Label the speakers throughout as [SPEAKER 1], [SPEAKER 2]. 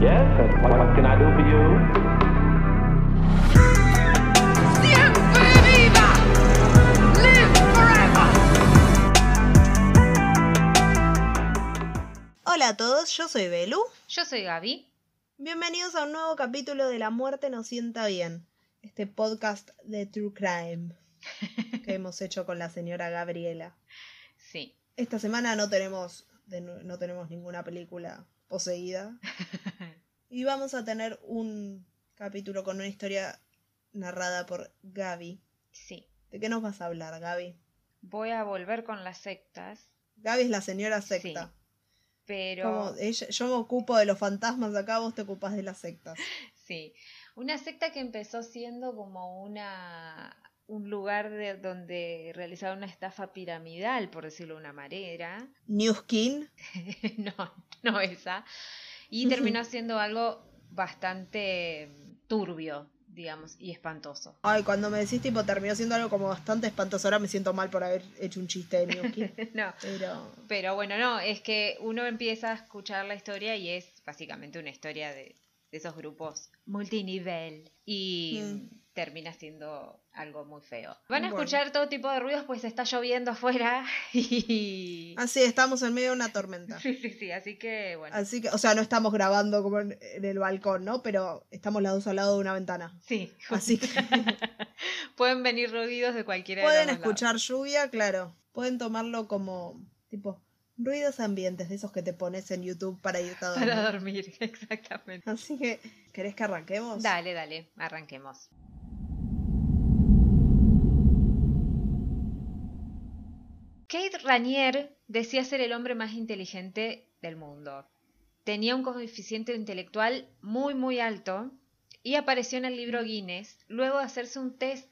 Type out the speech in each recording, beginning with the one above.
[SPEAKER 1] Yes, what, what can I do for you?
[SPEAKER 2] ¡Siempre viva! ¡Live forever!
[SPEAKER 3] Hola a todos, yo soy Belu.
[SPEAKER 4] Yo soy Gaby.
[SPEAKER 3] Bienvenidos a un nuevo capítulo de La muerte nos sienta bien, este podcast de True Crime que hemos hecho con la señora Gabriela.
[SPEAKER 4] Sí.
[SPEAKER 3] Esta semana no tenemos, no tenemos ninguna película poseída y vamos a tener un capítulo con una historia narrada por Gaby.
[SPEAKER 4] Sí.
[SPEAKER 3] ¿De qué nos vas a hablar, Gaby?
[SPEAKER 4] Voy a volver con las sectas,
[SPEAKER 3] Gaby es la señora secta.
[SPEAKER 4] Sí. pero
[SPEAKER 3] Como ella- yo me ocupo de los fantasmas acá, vos te ocupas de las sectas.
[SPEAKER 4] sí, una secta que empezó siendo como una un lugar de donde realizar una estafa piramidal, por decirlo de una manera.
[SPEAKER 3] New Skin.
[SPEAKER 4] no, no esa. Y terminó siendo algo bastante turbio, digamos, y espantoso.
[SPEAKER 3] Ay, cuando me decís tipo terminó siendo algo como bastante espantoso, ahora me siento mal por haber hecho un chiste de New Skin.
[SPEAKER 4] no,
[SPEAKER 3] Pero
[SPEAKER 4] Pero bueno, no, es que uno empieza a escuchar la historia y es básicamente una historia de, de esos grupos multinivel y
[SPEAKER 3] Mm.
[SPEAKER 4] termina siendo algo muy feo. Van a
[SPEAKER 3] Bueno.
[SPEAKER 4] escuchar todo tipo de ruidos pues está lloviendo afuera y...
[SPEAKER 3] así estamos en medio de una tormenta.
[SPEAKER 4] Sí, sí, sí, así que bueno.
[SPEAKER 3] Así que, o sea, no estamos grabando como en, en el balcón, ¿no? Pero estamos las dos al lado de una ventana.
[SPEAKER 4] Sí,
[SPEAKER 3] Así que
[SPEAKER 4] pueden venir ruidos de cualquiera de
[SPEAKER 3] pueden
[SPEAKER 4] los
[SPEAKER 3] escuchar lluvia, claro. Pueden tomarlo como tipo ruidos ambientes de esos que te pones en YouTube para irte a dormir.
[SPEAKER 4] Para dormir, exactamente.
[SPEAKER 3] Así que, ¿querés que arranquemos?
[SPEAKER 4] Dale, dale, arranquemos. Kate Ranier decía ser el hombre más inteligente del mundo. Tenía un coeficiente intelectual muy muy alto y apareció en el libro Guinness luego de hacerse un test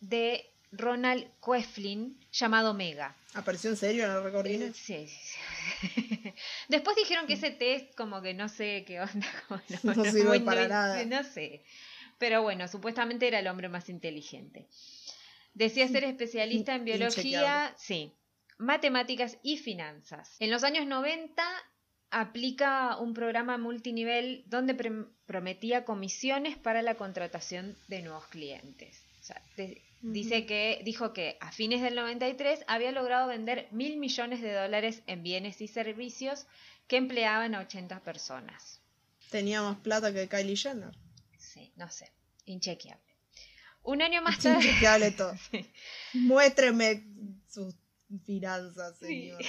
[SPEAKER 4] de Ronald Coeflin llamado Mega.
[SPEAKER 3] ¿Apareció en serio en el récord
[SPEAKER 4] Eh,
[SPEAKER 3] Guinness?
[SPEAKER 4] Sí, sí, sí. Después dijeron que ese test como que no sé qué onda. como
[SPEAKER 3] No sirve
[SPEAKER 4] muy-
[SPEAKER 3] para nada.
[SPEAKER 4] No sé. Pero bueno, supuestamente era el hombre más inteligente. Decía ser especialista en biología, sí, matemáticas y finanzas. En los años 90 aplica un programa multinivel donde prometía comisiones para la contratación de nuevos clientes. O sea, de- Dice que dijo que a fines del 93 había logrado vender mil millones de dólares en bienes y servicios que empleaban a 80 personas.
[SPEAKER 3] Tenía más plata que Kylie Jenner.
[SPEAKER 4] Sí, no sé, inchequeable. Un año más tarde,
[SPEAKER 3] inchequeable todo.
[SPEAKER 4] Sí.
[SPEAKER 3] Muéstreme sus finanzas,
[SPEAKER 4] Sí.
[SPEAKER 3] señor.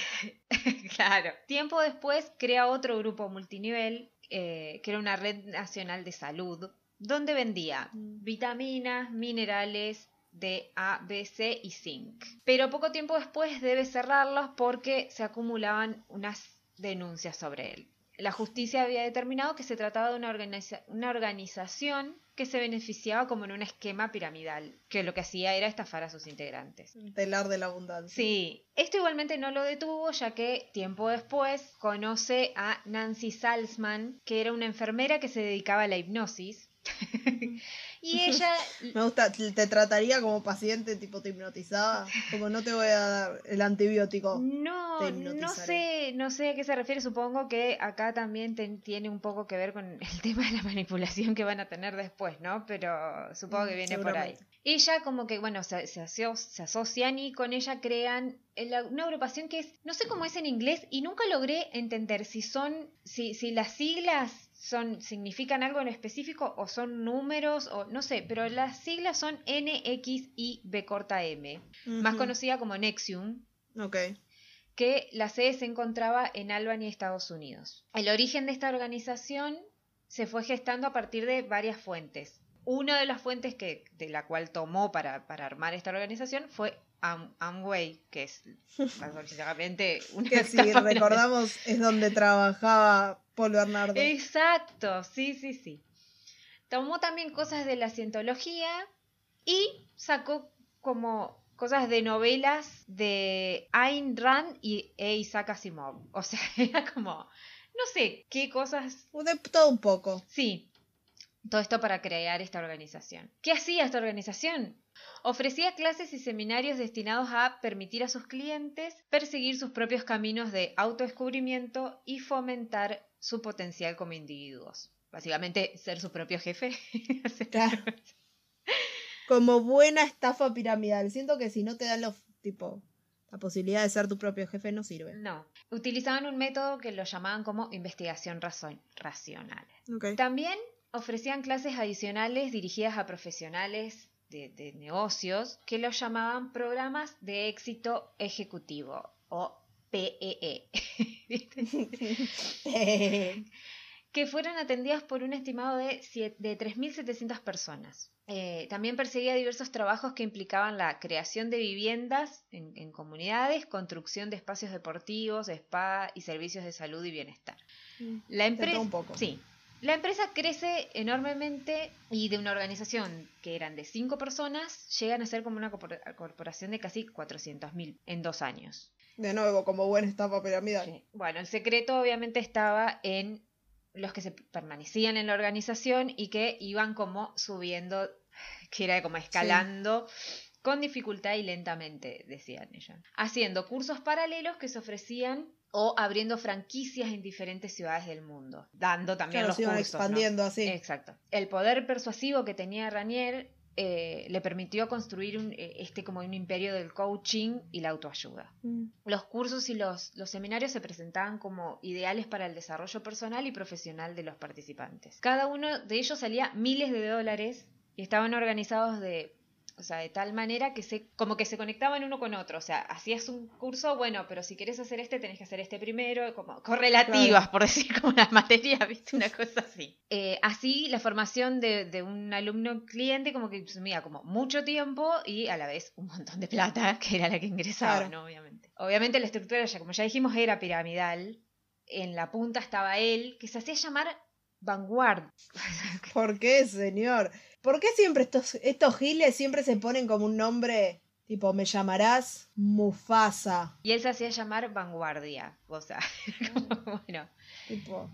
[SPEAKER 4] claro. Tiempo después crea otro grupo multinivel, eh, que era una red nacional de salud, donde vendía
[SPEAKER 3] Mm.
[SPEAKER 4] vitaminas, minerales de A, B, C y zinc. Pero poco tiempo después debe cerrarlos porque se acumulaban unas denuncias sobre él. La justicia había determinado que se trataba de una, organiza- una organización que se beneficiaba como en un esquema piramidal, que lo que hacía era estafar a sus integrantes.
[SPEAKER 3] El telar de la abundancia.
[SPEAKER 4] Sí, esto igualmente no lo detuvo, ya que tiempo después conoce a Nancy Salzman, que era una enfermera que se dedicaba a la hipnosis. y ella,
[SPEAKER 3] Me gusta, te trataría como paciente, tipo te hipnotizaba. Como no te voy a dar el antibiótico.
[SPEAKER 4] no, no sé, no sé a qué se refiere, supongo que acá también ten- tiene un poco que ver con el tema de la manipulación que van a tener después, ¿no? Pero supongo que
[SPEAKER 3] Mm,
[SPEAKER 4] viene por ahí. Ella como que, bueno, se, se, aso- se asocian y con ella crean una agrupación que es, no sé cómo es en inglés y nunca logré entender si son, si, si las siglas son, significan algo en específico o son números o no sé, pero las siglas son NXIB corta M, más conocida como Nexium,
[SPEAKER 3] Ok.
[SPEAKER 4] que la sede se encontraba en Albany, Estados Unidos. El origen de esta organización se fue gestando a partir de varias fuentes. Una de las fuentes que, de la cual tomó para, para armar esta organización fue Am- Amway, que es básicamente una
[SPEAKER 3] Que si recordamos es donde trabajaba Paul Bernardo.
[SPEAKER 4] Exacto, sí, sí, sí. Tomó también cosas de la cientología y sacó como cosas de novelas de Ayn Rand y e Isaac Asimov. O sea, era como, no sé, qué cosas...
[SPEAKER 3] De todo un poco.
[SPEAKER 4] Sí, todo esto para crear esta organización. ¿Qué hacía esta organización? Ofrecía clases y seminarios destinados a permitir a sus clientes perseguir sus propios caminos de autodescubrimiento y fomentar su potencial como individuos. Básicamente, ser su propio jefe.
[SPEAKER 3] Claro. Como buena estafa piramidal. Siento que si no te dan los tipo la posibilidad de ser tu propio jefe no sirve.
[SPEAKER 4] No, utilizaban un método que lo llamaban como investigación razo- racional.
[SPEAKER 3] Ok.
[SPEAKER 4] También ofrecían clases adicionales dirigidas a profesionales de, de negocios que los llamaban programas de éxito ejecutivo o PEE. ¿Viste? que fueron atendidas por un estimado de, de 3.700 personas. Eh, también perseguía diversos trabajos que implicaban la creación de viviendas en, en comunidades, construcción de espacios deportivos, spa y servicios de salud y bienestar. La
[SPEAKER 3] De
[SPEAKER 4] empresa,
[SPEAKER 3] todo un poco.
[SPEAKER 4] sí, la empresa crece enormemente y de una organización que eran de cinco personas llegan a ser como una corpora- corporación de casi 400.000 en dos años.
[SPEAKER 3] De nuevo, como buena estafa piramidal.
[SPEAKER 4] Sí. Bueno, el secreto obviamente estaba en los que se permanecían en la organización y que iban como subiendo, que era como escalando con dificultad y lentamente, decían ellos. Haciendo cursos paralelos que se ofrecían o abriendo franquicias en diferentes ciudades del mundo, dando también
[SPEAKER 3] Claro,
[SPEAKER 4] los cursos. ¿no?
[SPEAKER 3] expandiendo así.
[SPEAKER 4] Exacto. El poder persuasivo que tenía Ranier eh, le permitió construir un, eh, este como un imperio del coaching y la autoayuda.
[SPEAKER 3] Mm.
[SPEAKER 4] Los cursos y los, los seminarios se presentaban como ideales para el desarrollo personal y profesional de los participantes. Cada uno de ellos salía miles de dólares y estaban organizados de, o sea, de tal manera que se, como que se conectaban uno con otro. O sea, hacías un curso, bueno, pero si querés hacer este, tenés que hacer este primero, como correlativas,
[SPEAKER 3] Claro.
[SPEAKER 4] por decir como las materias, ¿viste? Una cosa así. Eh, así, la formación de, de un alumno cliente como que consumía como mucho tiempo y a la vez un montón de plata, que era la que ingresaba,
[SPEAKER 3] Claro.
[SPEAKER 4] ¿no? Obviamente. Obviamente la estructura, ya como ya dijimos, era piramidal. En la punta estaba él, que se hacía llamar Vanguard.
[SPEAKER 3] ¿Por qué, señor? ¿Por qué siempre estos, estos giles siempre se ponen como un nombre tipo, me llamarás Mufasa?
[SPEAKER 4] Y él se hacía llamar Vanguardia. O sea, como, bueno.
[SPEAKER 3] Tipo,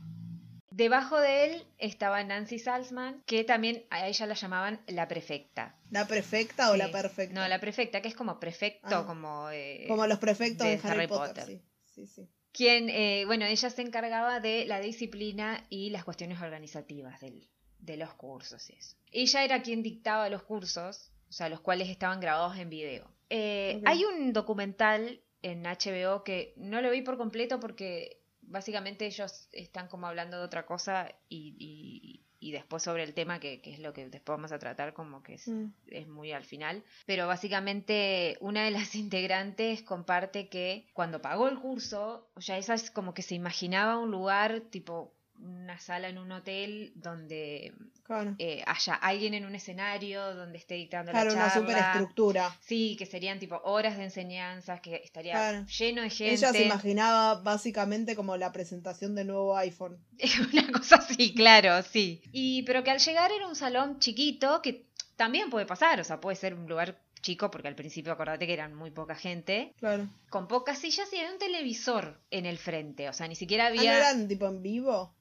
[SPEAKER 4] Debajo de él estaba Nancy Salzman, que también a ella la llamaban la prefecta.
[SPEAKER 3] ¿la perfecta o la perfecta?
[SPEAKER 4] No, la prefecta, que es como prefecto,
[SPEAKER 3] Ah.
[SPEAKER 4] como... eh,
[SPEAKER 3] Como los prefectos
[SPEAKER 4] de
[SPEAKER 3] de, Harry,
[SPEAKER 4] Harry
[SPEAKER 3] Potter.
[SPEAKER 4] Potter.
[SPEAKER 3] Sí, sí, sí.
[SPEAKER 4] quien, eh, bueno, ella se encargaba de la disciplina y las cuestiones organizativas del- de los cursos y eso. Ella era quien dictaba los cursos, o sea, los cuales estaban grabados en video. Eh. Hay un documental en HBO que no lo vi por completo porque básicamente ellos están como hablando de otra cosa y, y- y después sobre el tema que, que es lo que después vamos a tratar como que es
[SPEAKER 3] Mm.
[SPEAKER 4] es muy al final, pero básicamente una de las integrantes comparte que cuando pagó el curso, o sea, esa es como que se imaginaba un lugar tipo una sala en un hotel donde
[SPEAKER 3] Claro,
[SPEAKER 4] eh, haya alguien en un escenario donde esté dictando
[SPEAKER 3] claro
[SPEAKER 4] la
[SPEAKER 3] una
[SPEAKER 4] charla.
[SPEAKER 3] superestructura.
[SPEAKER 4] Sí, que serían tipo horas de enseñanzas, que estaría
[SPEAKER 3] Claro.
[SPEAKER 4] lleno de gente.
[SPEAKER 3] Ella se imaginaba básicamente como la presentación del nuevo iPhone.
[SPEAKER 4] Una cosa así, claro, sí. Y pero que al llegar era un salón chiquito que también puede pasar, o sea, puede ser un lugar chico porque al principio acordate que eran muy poca gente,
[SPEAKER 3] Claro.
[SPEAKER 4] con pocas sillas y había un televisor en el frente, o sea, ni siquiera
[SPEAKER 3] Ah, ¿no
[SPEAKER 4] había
[SPEAKER 3] eran tipo en vivo?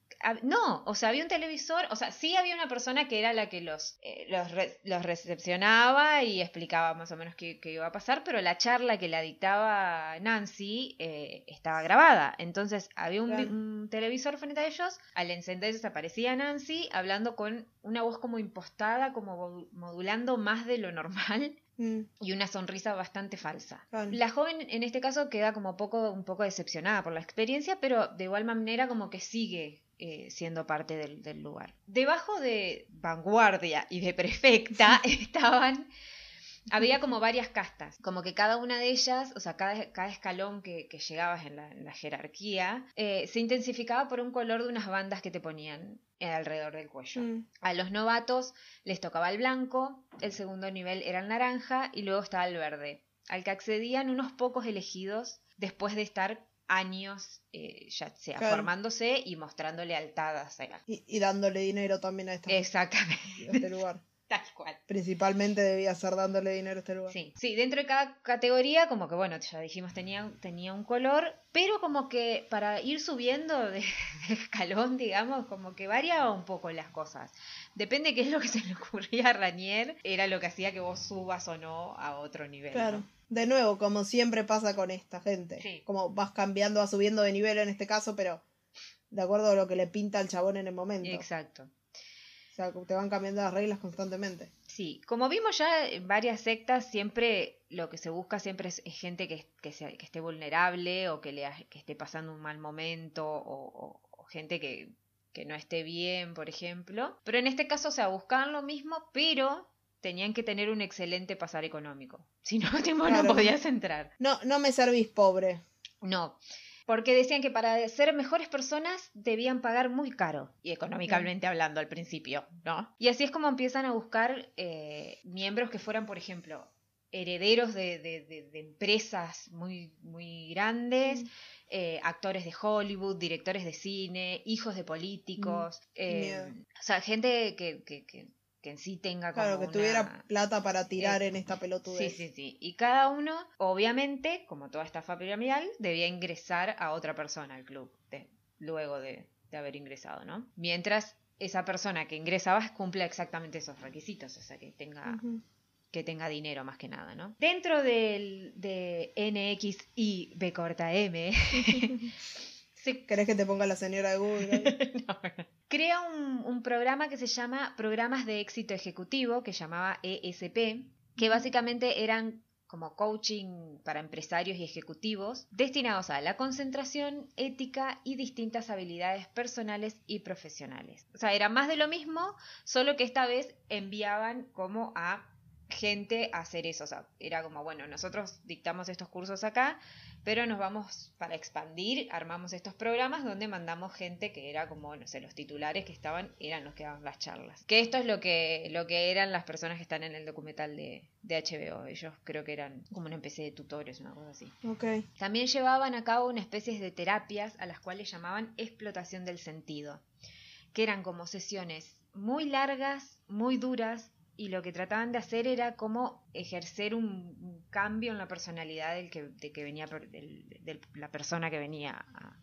[SPEAKER 4] No, o sea, había un televisor, o sea, sí había una persona que era la que los, eh, los, re- los recepcionaba y explicaba más o menos qué, qué iba a pasar, pero la charla que la dictaba Nancy eh, estaba grabada. Entonces había un, televisor frente a ellos, al encenderse aparecía Nancy hablando con una voz como impostada, como modu- modulando más de lo normal
[SPEAKER 3] Mm,
[SPEAKER 4] y una sonrisa bastante falsa. La joven en este caso queda como poco, un poco decepcionada por la experiencia, pero de igual manera como que sigue eh, siendo parte del, del lugar. Debajo de vanguardia y de prefecta estaban... Había como varias castas, como que cada una de ellas, o sea, cada, cada escalón que, que llegabas en la, en la jerarquía, eh, se intensificaba por un color de unas bandas que te ponían alrededor del cuello.
[SPEAKER 3] mm.
[SPEAKER 4] A los novatos les tocaba el blanco, el segundo nivel era el naranja y luego estaba el verde, al que accedían unos pocos elegidos después de estar años eh, ya sea
[SPEAKER 3] Claro.
[SPEAKER 4] formándose y mostrando lealtad.
[SPEAKER 3] Y, y dándole dinero también a, esta-
[SPEAKER 4] Exactamente,
[SPEAKER 3] a este lugar.
[SPEAKER 4] tal cual.
[SPEAKER 3] Principalmente debía ser dándole dinero a este lugar.
[SPEAKER 4] Sí, sí, dentro de cada categoría, como que bueno, ya dijimos, tenía, tenía un color, pero como que para ir subiendo de, de escalón, digamos, como que variaba un poco las cosas. Depende qué es lo que se le ocurría a Ranier, era lo que hacía que vos subas o no a otro nivel.
[SPEAKER 3] Claro.
[SPEAKER 4] ¿no?
[SPEAKER 3] De nuevo, como siempre pasa con esta gente.
[SPEAKER 4] Sí.
[SPEAKER 3] Como vas cambiando, vas subiendo de nivel en este caso, pero de acuerdo a lo que le pinta al chabón en el momento.
[SPEAKER 4] Exacto.
[SPEAKER 3] O sea, te van cambiando las reglas constantemente.
[SPEAKER 4] Sí, como vimos ya en varias sectas, siempre lo que se busca siempre es, gente que, que, sea- que esté vulnerable o que, le, que esté pasando un mal momento o, o- o gente que, que no esté bien, por ejemplo. Pero en este caso, o sea, buscaban lo mismo, pero tenían que tener un excelente pasar económico. Si no, tipo,
[SPEAKER 3] Claro.
[SPEAKER 4] no podías entrar.
[SPEAKER 3] No, no me servís pobre.
[SPEAKER 4] No, porque decían que para ser mejores personas debían pagar muy caro, y económicamente hablando al principio, ¿no? Y así es como empiezan a buscar eh, miembros que fueran, por ejemplo, herederos de, de- de- de empresas muy, muy grandes, eh, actores de Hollywood, directores de cine, hijos de políticos, eh,
[SPEAKER 3] Miedo.
[SPEAKER 4] o sea, gente que, que, que- que en sí tenga como
[SPEAKER 3] Claro, que
[SPEAKER 4] una-
[SPEAKER 3] tuviera plata para tirar
[SPEAKER 4] Eh,
[SPEAKER 3] en esta
[SPEAKER 4] Sí,
[SPEAKER 3] pelotudez.
[SPEAKER 4] sí, sí. Y cada uno, obviamente, como toda estafa piramidal, debía ingresar a otra persona al club de- luego de, de haber ingresado, ¿no? Mientras esa persona que ingresaba cumpla exactamente esos requisitos, o sea, que tenga, que tenga dinero más que nada, ¿no? Dentro del, de NX y B corta M, se
[SPEAKER 3] ¿Querés que te ponga la señora de Google?
[SPEAKER 4] No, Crea un, un programa que se llama Programas de Éxito Ejecutivo, que llamaba ESP, que básicamente eran como coaching para empresarios y ejecutivos, destinados a la concentración, ética y distintas habilidades personales y profesionales. O sea, era más de lo mismo, solo que esta vez enviaban como a gente a hacer eso. O sea, era como, bueno, nosotros dictamos estos cursos acá, pero nos vamos para expandir, armamos estos programas donde mandamos gente que era como, no sé, los titulares que estaban, eran los que daban las charlas. Que esto es lo que, lo que eran las personas que están en el documental de, de HBO. Ellos creo que eran como una especie de tutores, una cosa así.
[SPEAKER 3] ok.
[SPEAKER 4] También llevaban a cabo una especie de terapias a las cuales llamaban explotación del sentido, que eran como sesiones muy largas, muy duras, y lo que trataban de hacer era como ejercer un, cambio en la personalidad del que, de que venía per- del- de la persona que venía a,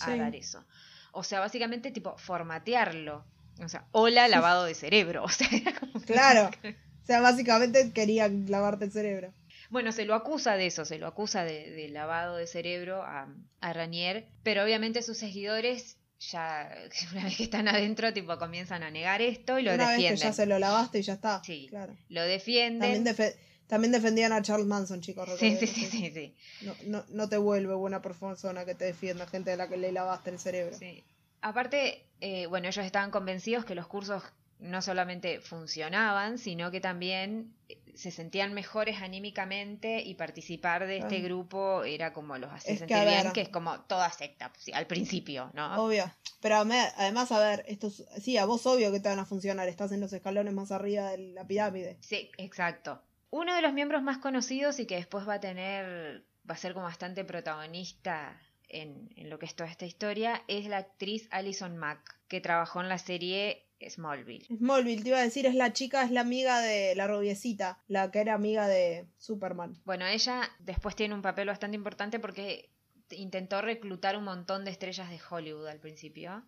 [SPEAKER 4] a
[SPEAKER 3] Sí.
[SPEAKER 4] dar eso. O sea, básicamente tipo formatearlo. O sea, hola lavado de cerebro. O sea, era como-
[SPEAKER 3] Claro. O sea, básicamente querían lavarte el cerebro.
[SPEAKER 4] Bueno, se lo acusa de eso, se lo acusa de, de lavado de cerebro a, a Ranier, pero obviamente sus seguidores ya, una vez que están adentro, tipo comienzan a negar esto y lo
[SPEAKER 3] Una vez
[SPEAKER 4] defienden.
[SPEAKER 3] que ya se lo lavaste y ya está.
[SPEAKER 4] Sí.
[SPEAKER 3] Claro.
[SPEAKER 4] Lo defienden.
[SPEAKER 3] También, defe- también defendían a Charles Manson, chicos.
[SPEAKER 4] sí, sí,
[SPEAKER 3] recordemos
[SPEAKER 4] sí,
[SPEAKER 3] eso.
[SPEAKER 4] sí, sí,
[SPEAKER 3] No, no, no te vuelve buena persona que te defienda, gente de la que le lavaste el cerebro.
[SPEAKER 4] sí. Aparte, eh, bueno, ellos estaban convencidos que los cursos no solamente funcionaban, sino que también eh, se sentían mejores anímicamente y participar de este
[SPEAKER 3] Ah.
[SPEAKER 4] grupo era como los hacía
[SPEAKER 3] que,
[SPEAKER 4] sentir bien,
[SPEAKER 3] ver.
[SPEAKER 4] que es como toda secta, sí, al principio, ¿no?
[SPEAKER 3] Obvio. Pero además, a ver, esto es- sí, a vos obvio que te van a funcionar. Estás en los escalones más arriba de la pirámide.
[SPEAKER 4] Sí, exacto. Uno de los miembros más conocidos y que después va a tener, va a ser como bastante protagonista en, en lo que es toda esta historia, es la actriz Alison Mack, que trabajó en la serie Smallville.
[SPEAKER 3] Smallville, te iba a decir, es la chica, es la amiga de la rubiecita, la que era amiga de Superman.
[SPEAKER 4] Bueno, ella después tiene un papel bastante importante porque intentó reclutar un montón de estrellas de Hollywood al principio,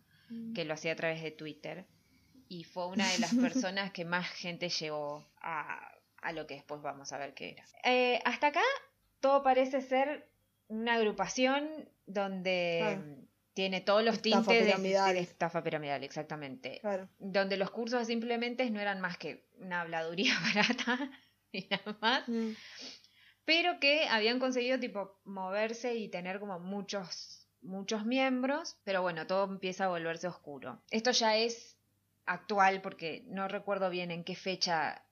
[SPEAKER 4] que lo hacía a través de Twitter, y fue una de las personas que más gente llevó a, a lo que después vamos a ver qué era. Eh, hasta acá todo parece ser una agrupación donde. Tiene todos los
[SPEAKER 3] Estafa
[SPEAKER 4] tintes de- de,
[SPEAKER 3] piramidal.
[SPEAKER 4] de estafa piramidal, exactamente.
[SPEAKER 3] Claro.
[SPEAKER 4] Donde los cursos simplemente no eran más que una habladuría barata y nada más
[SPEAKER 3] Mm.
[SPEAKER 4] pero que habían conseguido tipo moverse y tener como muchos muchos miembros, pero bueno, todo empieza a volverse oscuro. Esto ya es actual porque no recuerdo bien en qué fecha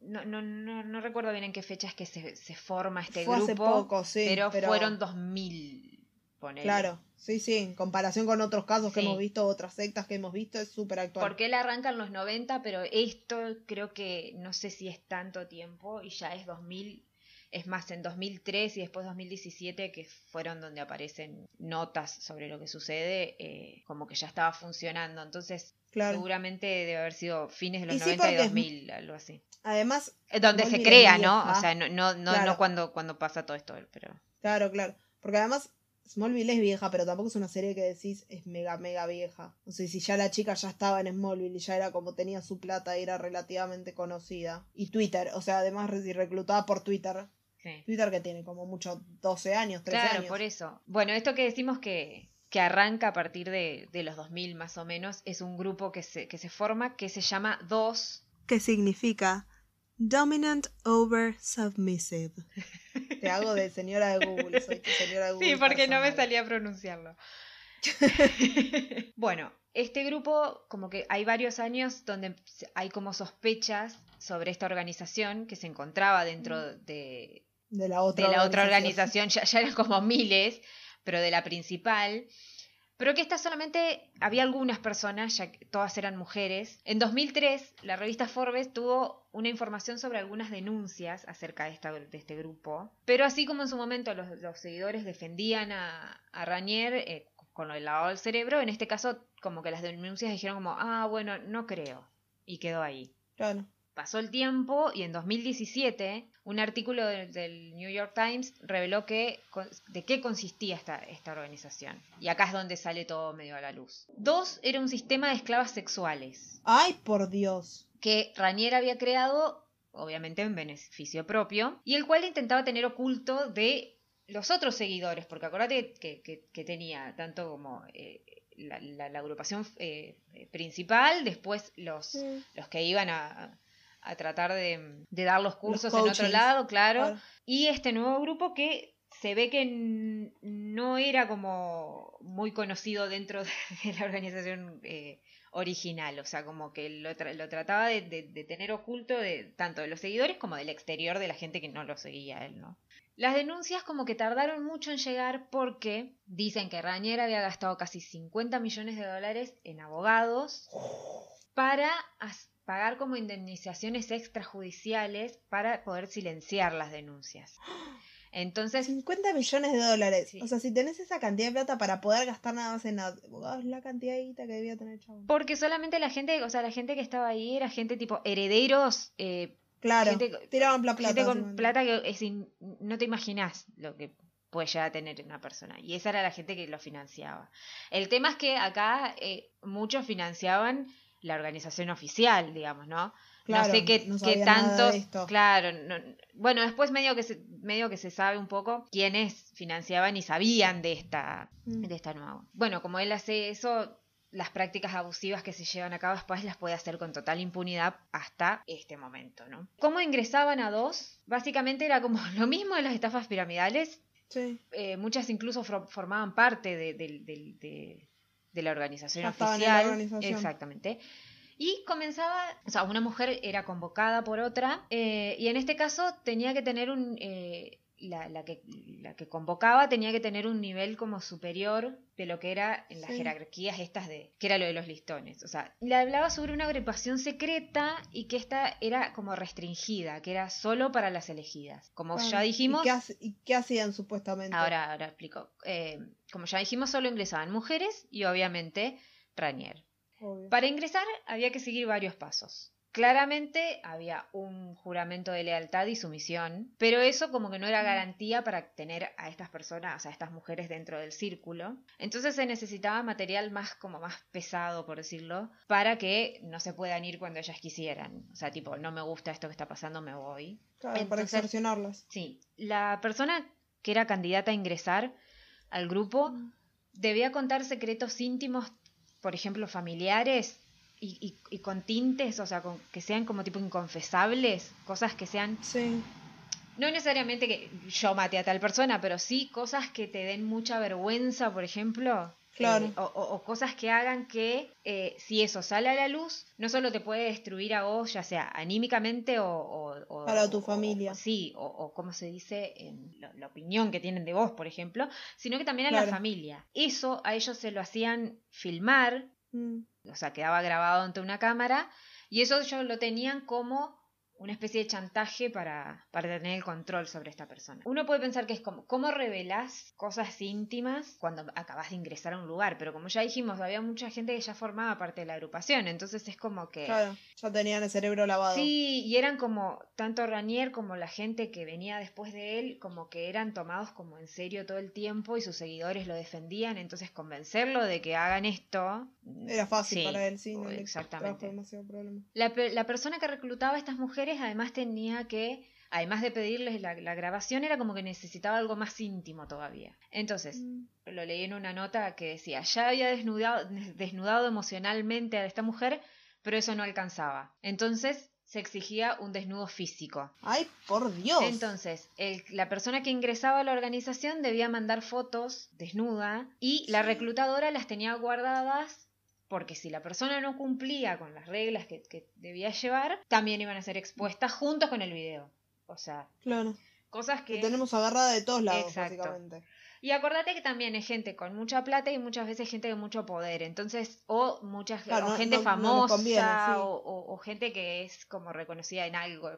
[SPEAKER 4] no, no, no, no recuerdo bien en qué fecha es que se, se forma este
[SPEAKER 3] Fue hace
[SPEAKER 4] grupo,
[SPEAKER 3] poco, sí.
[SPEAKER 4] pero, fueron 2000,
[SPEAKER 3] Claro, sí, sí. En comparación con otros casos que hemos visto, otras sectas que hemos visto, es súper actual.
[SPEAKER 4] Porque él arranca en los 90, pero esto creo que no sé si es tanto tiempo y ya es 2000, es más en 2003 y después 2017 que fueron donde aparecen notas sobre lo que sucede, eh, como que ya estaba funcionando. Entonces
[SPEAKER 3] Claro.
[SPEAKER 4] seguramente debe haber sido fines de los
[SPEAKER 3] Y sí,
[SPEAKER 4] 90 y
[SPEAKER 3] porque es-
[SPEAKER 4] 2000, algo así.
[SPEAKER 3] Además,
[SPEAKER 4] Donde se crea, ¿no?
[SPEAKER 3] vieja.
[SPEAKER 4] O sea, no, no, no,
[SPEAKER 3] Claro.
[SPEAKER 4] no cuando, cuando pasa todo esto, pero...
[SPEAKER 3] claro, claro. Porque además, Smallville es vieja, pero tampoco es una serie que decís es mega, mega vieja. O sea, si ya la chica ya estaba en Smallville y ya era como tenía su plata y era relativamente conocida. Y Twitter, o sea, además re- reclutada por Twitter.
[SPEAKER 4] Sí.
[SPEAKER 3] Twitter que tiene como mucho 12 años, 13
[SPEAKER 4] Claro,
[SPEAKER 3] años.
[SPEAKER 4] por eso. Bueno, esto que decimos que, que arranca a partir de, de los 2000 más o menos, es un grupo que se, que se forma que se llama DOS.
[SPEAKER 3] Que significa Dominant Over Submissive. Te hago de señora de Google, soy tu señora de Google.
[SPEAKER 4] Sí, porque no me salía a pronunciarlo. bueno, este grupo, como que hay varios años donde hay como sospechas sobre esta organización que se encontraba dentro de,
[SPEAKER 3] De la otra
[SPEAKER 4] de la otra organización, ya, ya eran como miles, pero de la principal. Pero que esta solamente había algunas personas, ya que todas eran mujeres. En 2003, la revista Forbes tuvo una información sobre algunas denuncias acerca de, este grupo. Pero así como en su momento los, seguidores defendían a, a Ranier eh, con el lavado del cerebro, en este caso como que las denuncias dijeron como, ah, bueno, no creo. Y quedó ahí.
[SPEAKER 3] Claro.
[SPEAKER 4] Pasó el tiempo y en 2017 un artículo del, del New York Times reveló que, de qué consistía esta, esta organización. Y acá es donde sale todo medio a la luz. Dos, era un sistema de esclavas sexuales
[SPEAKER 3] Ay, por Dios.
[SPEAKER 4] que Ranier había creado, obviamente en beneficio propio, y el cual intentaba tener oculto de los otros seguidores, porque acuérdate que, que- que tenía tanto como eh, la, la- la agrupación eh, principal, después los, los que iban a, a tratar de, de dar los cursos en otro lado, claro,
[SPEAKER 3] Claro.
[SPEAKER 4] y este nuevo grupo que se ve que no era como muy conocido dentro de la organización eh, original, o sea, como que lo, tra- lo trataba de, de- de tener oculto de tanto de los seguidores como del exterior de la gente que no lo seguía a él, ¿no? Las denuncias como que tardaron mucho en llegar porque dicen que Ranier había gastado casi 50 millones de dólares en abogados para as- pagar como indemnizaciones extrajudiciales para poder silenciar las denuncias. Entonces,
[SPEAKER 3] 50 millones de dólares.
[SPEAKER 4] Sí.
[SPEAKER 3] O sea, si tenés esa cantidad de plata para poder gastar nada más en abogados, la cantidad de guita que debía tener el chabón.
[SPEAKER 4] porque solamente la gente, o sea, la gente que estaba ahí era gente tipo herederos, eh,
[SPEAKER 3] Claro,
[SPEAKER 4] gente-
[SPEAKER 3] tiraban la plata.
[SPEAKER 4] gente con plata que es in- no te imaginas lo que puede llegar a tener una persona. Y esa era la gente que lo financiaba. El tema es que acá eh, muchos financiaban la organización oficial, digamos, ¿no?
[SPEAKER 3] Claro,
[SPEAKER 4] no sé qué,
[SPEAKER 3] no
[SPEAKER 4] qué tantos. Claro, no- bueno, después medio que se, medio que se sabe un poco quiénes financiaban y sabían de esta,
[SPEAKER 3] Mm.
[SPEAKER 4] de esta nueva. Bueno, como él hace eso, las prácticas abusivas que se llevan a cabo después las puede hacer con total impunidad hasta este momento, ¿no? ¿Cómo ingresaban a dos? Básicamente era como lo mismo de las estafas piramidales.
[SPEAKER 3] Sí.
[SPEAKER 4] eh, muchas incluso formaban parte de, de- de la organización oficial.
[SPEAKER 3] la organización.
[SPEAKER 4] Exactamente. Y comenzaba, o sea, una mujer era convocada por otra, eh, y en este caso tenía que tener un, eh, la, la que, la que convocaba tenía que tener un nivel como superior de lo que era en las
[SPEAKER 3] Sí.
[SPEAKER 4] jerarquías estas de, que era lo de los listones. O sea, le hablaba sobre una agrupación secreta y que esta era como restringida, que era solo para las elegidas. Como ya dijimos,
[SPEAKER 3] ¿Y qué, hace- y qué hacían supuestamente?
[SPEAKER 4] Ahora, ahora explico. Eh, como ya dijimos, solo ingresaban mujeres y obviamente Ranier.
[SPEAKER 3] Obvio.
[SPEAKER 4] Para ingresar había que seguir varios pasos. Claramente había un juramento de lealtad y sumisión, pero eso como que no era garantía para tener a estas personas, a estas mujeres dentro del círculo. Entonces se necesitaba material más como más pesado, por decirlo, para que no se puedan ir cuando ellas quisieran. O sea, tipo, no me gusta esto que está pasando, me voy.
[SPEAKER 3] Claro, para extorsionarlas.
[SPEAKER 4] Sí, la persona que era candidata a ingresar al grupo debía contar secretos íntimos, por ejemplo, familiares y, y- y con tintes, o sea, con- que sean como tipo inconfesables, cosas que sean,
[SPEAKER 3] Sí.
[SPEAKER 4] no necesariamente que yo mate a tal persona, pero sí cosas que te den mucha vergüenza, por ejemplo.
[SPEAKER 3] Claro.
[SPEAKER 4] eh, o, cosas que hagan que eh, si eso sale a la luz, no solo te puede destruir a vos, ya sea anímicamente o... o- o-
[SPEAKER 3] Para tu familia.
[SPEAKER 4] sí, o, como se dice, en la, la opinión que tienen de vos, por ejemplo, sino que también a
[SPEAKER 3] Claro.
[SPEAKER 4] la familia. Eso a ellos se lo hacían filmar,
[SPEAKER 3] Mm.
[SPEAKER 4] o sea, quedaba grabado ante una cámara, y eso ellos lo tenían como una especie de chantaje para, para tener el control sobre esta persona. Uno puede pensar que es como, ¿cómo revelás cosas íntimas cuando acabas de ingresar a un lugar? Pero como ya dijimos, había mucha gente que ya formaba parte de la agrupación, entonces es como que...
[SPEAKER 3] Claro, ya tenían el cerebro lavado.
[SPEAKER 4] Sí, y eran como, tanto Ranier como la gente que venía después de él, como que eran tomados como en serio todo el tiempo y sus seguidores lo defendían, entonces convencerlo de que hagan esto...
[SPEAKER 3] Era fácil
[SPEAKER 4] sí,
[SPEAKER 3] para él, sí. No
[SPEAKER 4] exactamente.
[SPEAKER 3] trajo demasiado problema.
[SPEAKER 4] La, la persona que reclutaba a estas mujeres además tenía que además de pedirles la, la grabación, era como que necesitaba algo más íntimo todavía. Entonces,
[SPEAKER 3] Mm.
[SPEAKER 4] lo leí en una nota que decía, ya había desnudado, desnudado emocionalmente a esta mujer, pero eso no alcanzaba. Entonces se exigía un desnudo físico.
[SPEAKER 3] Ay, por Dios.
[SPEAKER 4] Entonces, el- la persona que ingresaba a la organización debía mandar fotos desnuda y la reclutadora las tenía guardadas porque si la persona no cumplía con las reglas que, que debía llevar, también iban a ser expuestas juntos con el video. O sea,
[SPEAKER 3] Claro.
[SPEAKER 4] cosas
[SPEAKER 3] Que
[SPEAKER 4] que...
[SPEAKER 3] tenemos agarrada de todos lados,
[SPEAKER 4] Exacto.
[SPEAKER 3] básicamente.
[SPEAKER 4] Y acordate que también es gente con mucha plata y muchas veces gente de mucho poder. Entonces, o muchas
[SPEAKER 3] Claro,
[SPEAKER 4] o
[SPEAKER 3] no-
[SPEAKER 4] gente
[SPEAKER 3] no- no les
[SPEAKER 4] famosa
[SPEAKER 3] conviene, sí.
[SPEAKER 4] o, o- o gente que es como reconocida en algo.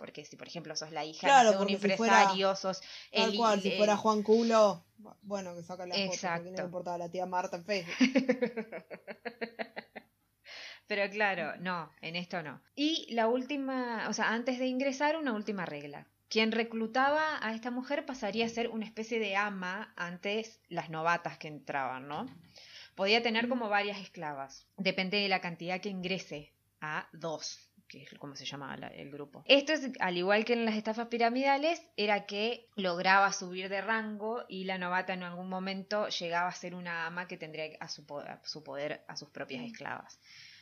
[SPEAKER 4] Porque si, por ejemplo, sos la hija
[SPEAKER 3] Claro,
[SPEAKER 4] de un
[SPEAKER 3] porque si fuera-
[SPEAKER 4] empresario, sos
[SPEAKER 3] Tal
[SPEAKER 4] el-
[SPEAKER 3] cual, si fuera Juan Culo, bueno, que saca la foto, porque no
[SPEAKER 4] Exacto.
[SPEAKER 3] le importaba la tía Marta en Facebook.
[SPEAKER 4] Pero claro, no, en esto no. Y la última, o sea, antes de ingresar, una última regla. Quien reclutaba a esta mujer pasaría a ser una especie de ama antes las novatas que entraban, ¿no? Podía tener como varias esclavas. Depende de la cantidad que ingrese a dos, que es como se llama la- el grupo. Esto es, al igual que en las estafas piramidales, era que lograba subir de rango y la novata en algún momento llegaba a ser una ama que tendría a su, a su poder a sus propias esclavas.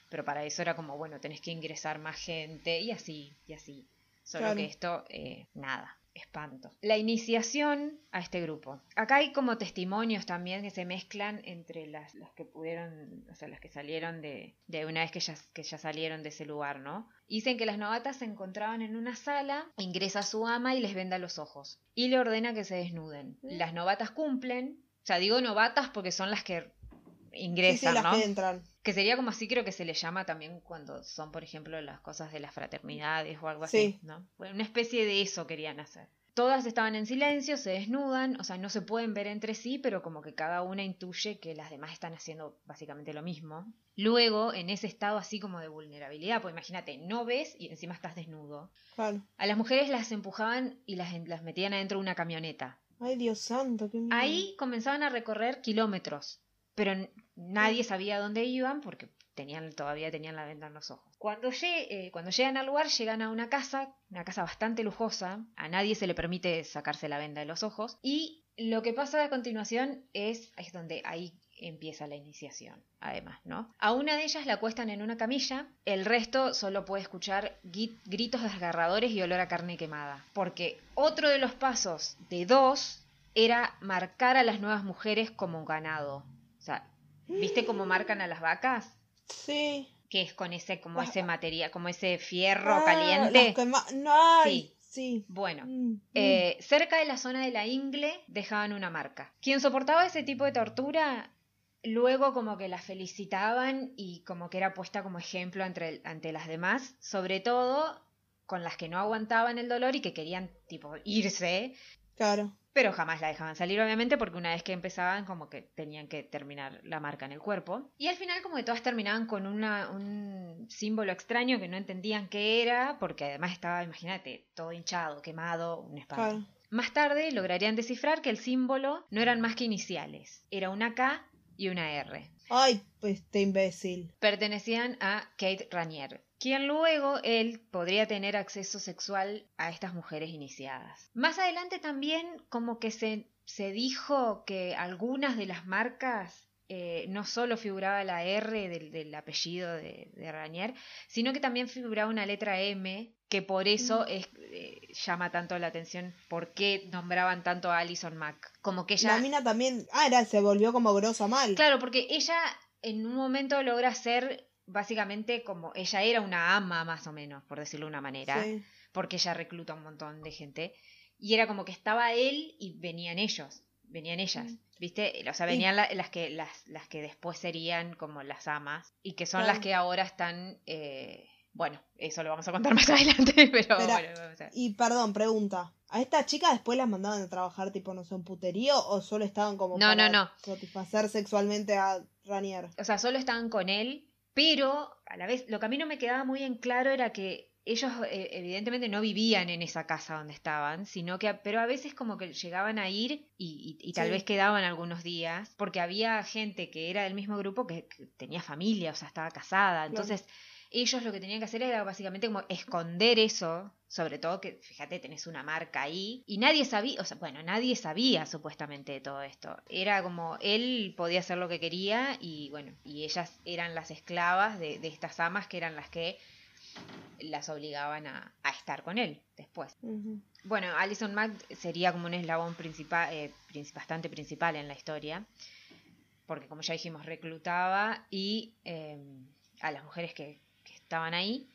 [SPEAKER 4] Pero para eso era como, bueno, tenés que ingresar más gente y así, y así. Solo
[SPEAKER 3] Claro.
[SPEAKER 4] que esto, eh, nada, espanto. La iniciación a este grupo. Acá hay como testimonios también que se mezclan entre las, las que pudieron, o sea, las que salieron de, de una vez que ya, que ya salieron de ese lugar, ¿no? Dicen que las novatas se encontraban en una sala, ingresa su ama y les venda los ojos. Y le ordena que se desnuden. Las novatas cumplen, o sea, digo novatas porque son las que
[SPEAKER 3] Sí, sí,
[SPEAKER 4] ingresan,
[SPEAKER 3] las
[SPEAKER 4] ¿no?
[SPEAKER 3] que entran.
[SPEAKER 4] Que sería como así creo que se le llama también cuando son, por ejemplo, las cosas de las fraternidades o algo así,
[SPEAKER 3] Sí.
[SPEAKER 4] ¿no? Bueno, una especie de eso querían hacer. Todas estaban en silencio, se desnudan, o sea, no se pueden ver entre sí, pero como que cada una intuye que las demás están haciendo básicamente lo mismo. Luego, en ese estado así como de vulnerabilidad, pues imagínate, no ves y encima estás desnudo. A las mujeres las empujaban y las, las metían adentro de una camioneta.
[SPEAKER 3] Ay, Dios santo, qué miedo.
[SPEAKER 4] Ahí comenzaban a recorrer kilómetros, pero nadie sabía dónde iban porque tenían, todavía tenían la venda en los ojos. Cuando, eh, cuando llegan al lugar, llegan a una casa, una casa bastante lujosa, a nadie se le permite sacarse la venda de los ojos, y lo que pasa a continuación es, es donde ahí empieza la iniciación, además, ¿no? A una de ellas la acuestan en una camilla, el resto solo puede escuchar gritos desgarradores y olor a carne quemada, porque otro de los pasos de dos era marcar a las nuevas mujeres como ganado. O sea, ¿viste cómo marcan a las vacas?
[SPEAKER 3] Sí.
[SPEAKER 4] Que es con ese, como
[SPEAKER 3] Las-
[SPEAKER 4] ese material, como ese fierro
[SPEAKER 3] Ah,
[SPEAKER 4] caliente.
[SPEAKER 3] las No, ay, sí.
[SPEAKER 4] Bueno,
[SPEAKER 3] Mm, mm.
[SPEAKER 4] eh, cerca de la zona de la ingle dejaban una marca. Quien soportaba ese tipo de tortura, luego como que la felicitaban y como que era puesta como ejemplo ante, ante las demás, sobre todo con las que no aguantaban el dolor y que querían tipo irse,
[SPEAKER 3] Claro.
[SPEAKER 4] Pero jamás la dejaban salir obviamente porque una vez que empezaban como que tenían que terminar la marca en el cuerpo. Y al final como que todas terminaban con una, un símbolo extraño que no entendían qué era porque además estaba, imagínate, todo hinchado, quemado, un espanto.
[SPEAKER 3] Claro.
[SPEAKER 4] Más tarde lograrían descifrar que el símbolo no eran más que iniciales, era una K y una R.
[SPEAKER 3] Ay, pues este imbécil.
[SPEAKER 4] Pertenecían a Kate Ranier, quien luego él podría tener acceso sexual a estas mujeres iniciadas. Más adelante también como que se, se dijo que algunas de las marcas eh, no solo figuraba la R del, del apellido de, de Ranier, sino que también figuraba una letra M, que por eso es, eh, llama tanto la atención por qué nombraban tanto a Alison Mack. Como que ella...
[SPEAKER 3] La mina también. Ah, era, se volvió como grosa mal.
[SPEAKER 4] Claro, porque ella en un momento logra ser básicamente como ella era una ama más o menos, por decirlo de una manera,
[SPEAKER 3] Sí.
[SPEAKER 4] porque ella recluta un montón de gente y era como que estaba él y venían ellos, venían ellas,
[SPEAKER 3] Mm.
[SPEAKER 4] ¿viste? O sea, venían la- las que las, las que después serían como las amas y que son
[SPEAKER 3] Claro.
[SPEAKER 4] las que ahora están eh, bueno, eso lo vamos a contar más adelante, pero bueno, vamos a-
[SPEAKER 3] Y perdón, pregunta. ¿A esta chica después las mandaban a trabajar tipo, no sé, puterío o solo estaban como
[SPEAKER 4] No,
[SPEAKER 3] para
[SPEAKER 4] no, no.
[SPEAKER 3] satisfacer sexualmente a Ranier?
[SPEAKER 4] o sea, solo estaban con él, pero a la vez lo que a mí no me quedaba muy en claro era que ellos eh, evidentemente no vivían en esa casa donde estaban, sino que, pero a veces como que llegaban a ir y, y- y tal
[SPEAKER 3] Sí.
[SPEAKER 4] vez quedaban algunos días, porque había gente que era del mismo grupo que, que tenía familia, o sea, estaba casada, entonces ellos lo que tenían que hacer era básicamente como esconder eso, sobre todo que, fíjate, tenés una marca ahí, y nadie sabía, o sea, bueno, nadie sabía supuestamente de todo esto. Era como, él podía hacer lo que quería y bueno, y ellas eran las esclavas de, de estas amas que eran las que las obligaban a, a estar con él después. Bueno, Alison Mack sería como un eslabón principal, eh, bastante principal en la historia, porque como ya dijimos, reclutaba y eh, a las mujeres que estaban ahí,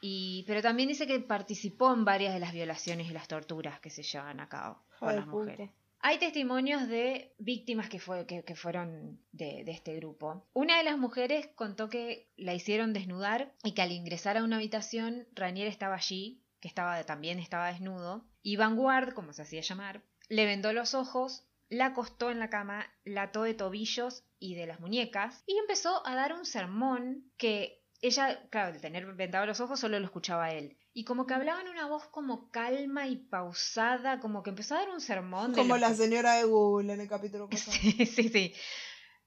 [SPEAKER 4] y, pero también dice que participó en varias de las violaciones y las torturas que se llevan a cabo con las mujeres. Hay testimonios de víctimas que, fue, que, que fueron de, de este grupo. Una de las mujeres contó que la hicieron desnudar y que al ingresar a una habitación, Ranier estaba allí, que estaba, también estaba desnudo, y Vanguard, como se hacía llamar, le vendó los ojos, la acostó en la cama, la ató de tobillos y de las muñecas, y empezó a dar un sermón que ella, claro, de tener vendados los ojos, solo lo escuchaba él. Y como que hablaba en una voz como calma y pausada, como que empezó a dar un sermón.
[SPEAKER 3] Como la
[SPEAKER 4] que-
[SPEAKER 3] señora de Google en el capítulo pasado.
[SPEAKER 4] Sí, sí, sí.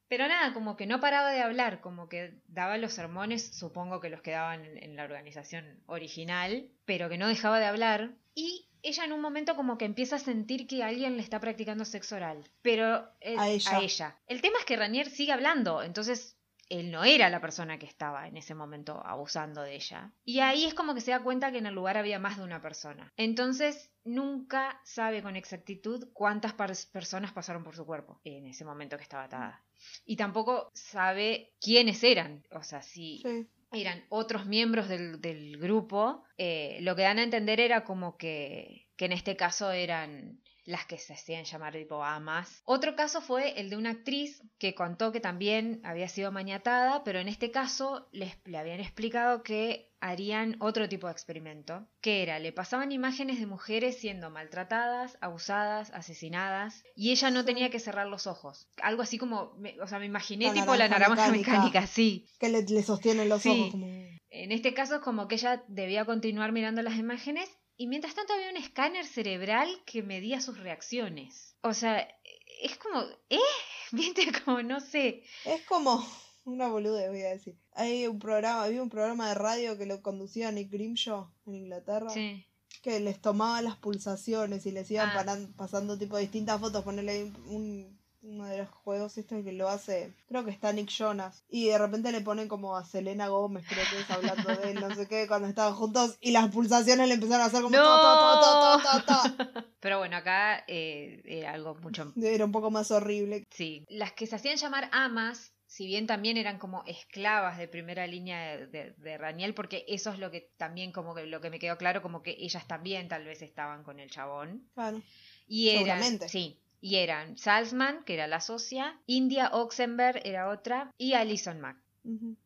[SPEAKER 4] Pero nada, como que no paraba de hablar, como que daba los sermones, supongo que los que daban en, en la organización original, pero que no dejaba de hablar. Y ella en un momento como que empieza a sentir que alguien le está practicando sexo oral, pero eh,
[SPEAKER 3] A ella.
[SPEAKER 4] El tema es que Ranier sigue hablando, entonces él no era la persona que estaba en ese momento abusando de ella. Y ahí es como que se da cuenta que en el lugar había más de una persona. Entonces nunca sabe con exactitud cuántas personas pasaron por su cuerpo en ese momento que estaba atada. Y tampoco sabe quiénes eran. O sea, si
[SPEAKER 3] Sí.
[SPEAKER 4] eran otros miembros del, del grupo, eh, lo que dan a entender era como que, que en este caso eran las que se hacían llamar tipo amas. Otro caso fue el de una actriz que contó que también había sido maniatada, pero en este caso les, le habían explicado que harían otro tipo de experimento, que era, le pasaban imágenes de mujeres siendo maltratadas, abusadas, asesinadas, y ella no
[SPEAKER 3] Sí.
[SPEAKER 4] tenía que cerrar los ojos. Algo así como, me- o sea, me imaginé
[SPEAKER 3] La
[SPEAKER 4] tipo la
[SPEAKER 3] naranja
[SPEAKER 4] naranja
[SPEAKER 3] mecánica.
[SPEAKER 4] mecánica, sí.
[SPEAKER 3] Que le, le sostienen los
[SPEAKER 4] Sí.
[SPEAKER 3] ojos como...
[SPEAKER 4] En este caso es como que ella debía continuar mirando las imágenes y mientras tanto había un escáner cerebral que medía sus reacciones. O sea, es como, ¿eh? ¿Viste? Como, no sé.
[SPEAKER 3] Es como una boludez, voy a decir. Hay un programa, había un programa de radio que lo conducía Nick Grimshaw en Inglaterra.
[SPEAKER 4] Sí.
[SPEAKER 3] Que les tomaba las pulsaciones y les iban
[SPEAKER 4] Ah.
[SPEAKER 3] pasando tipo distintas fotos. Ponerle un, uno de los juegos este que lo hace, creo que está Nick Jonas. Y de repente le ponen como a Selena Gómez, creo que es hablando de él, no sé qué, cuando estaban juntos. Y las pulsaciones le empezaron a hacer como...
[SPEAKER 4] ¡No!
[SPEAKER 3] ta, ta, ta.
[SPEAKER 4] Pero bueno, acá eh, era algo mucho...
[SPEAKER 3] Era un poco más horrible.
[SPEAKER 4] Sí. Las que se hacían llamar amas, si bien también eran como esclavas de primera línea de, de, de Raniel, porque eso es lo que también como que lo que me quedó claro, como que ellas también tal vez estaban con el chabón.
[SPEAKER 3] Claro.
[SPEAKER 4] Y eran,
[SPEAKER 3] Seguramente.
[SPEAKER 4] sí, y eran Salzman, que era la socia, India Oxenberg era otra, y Alison Mack,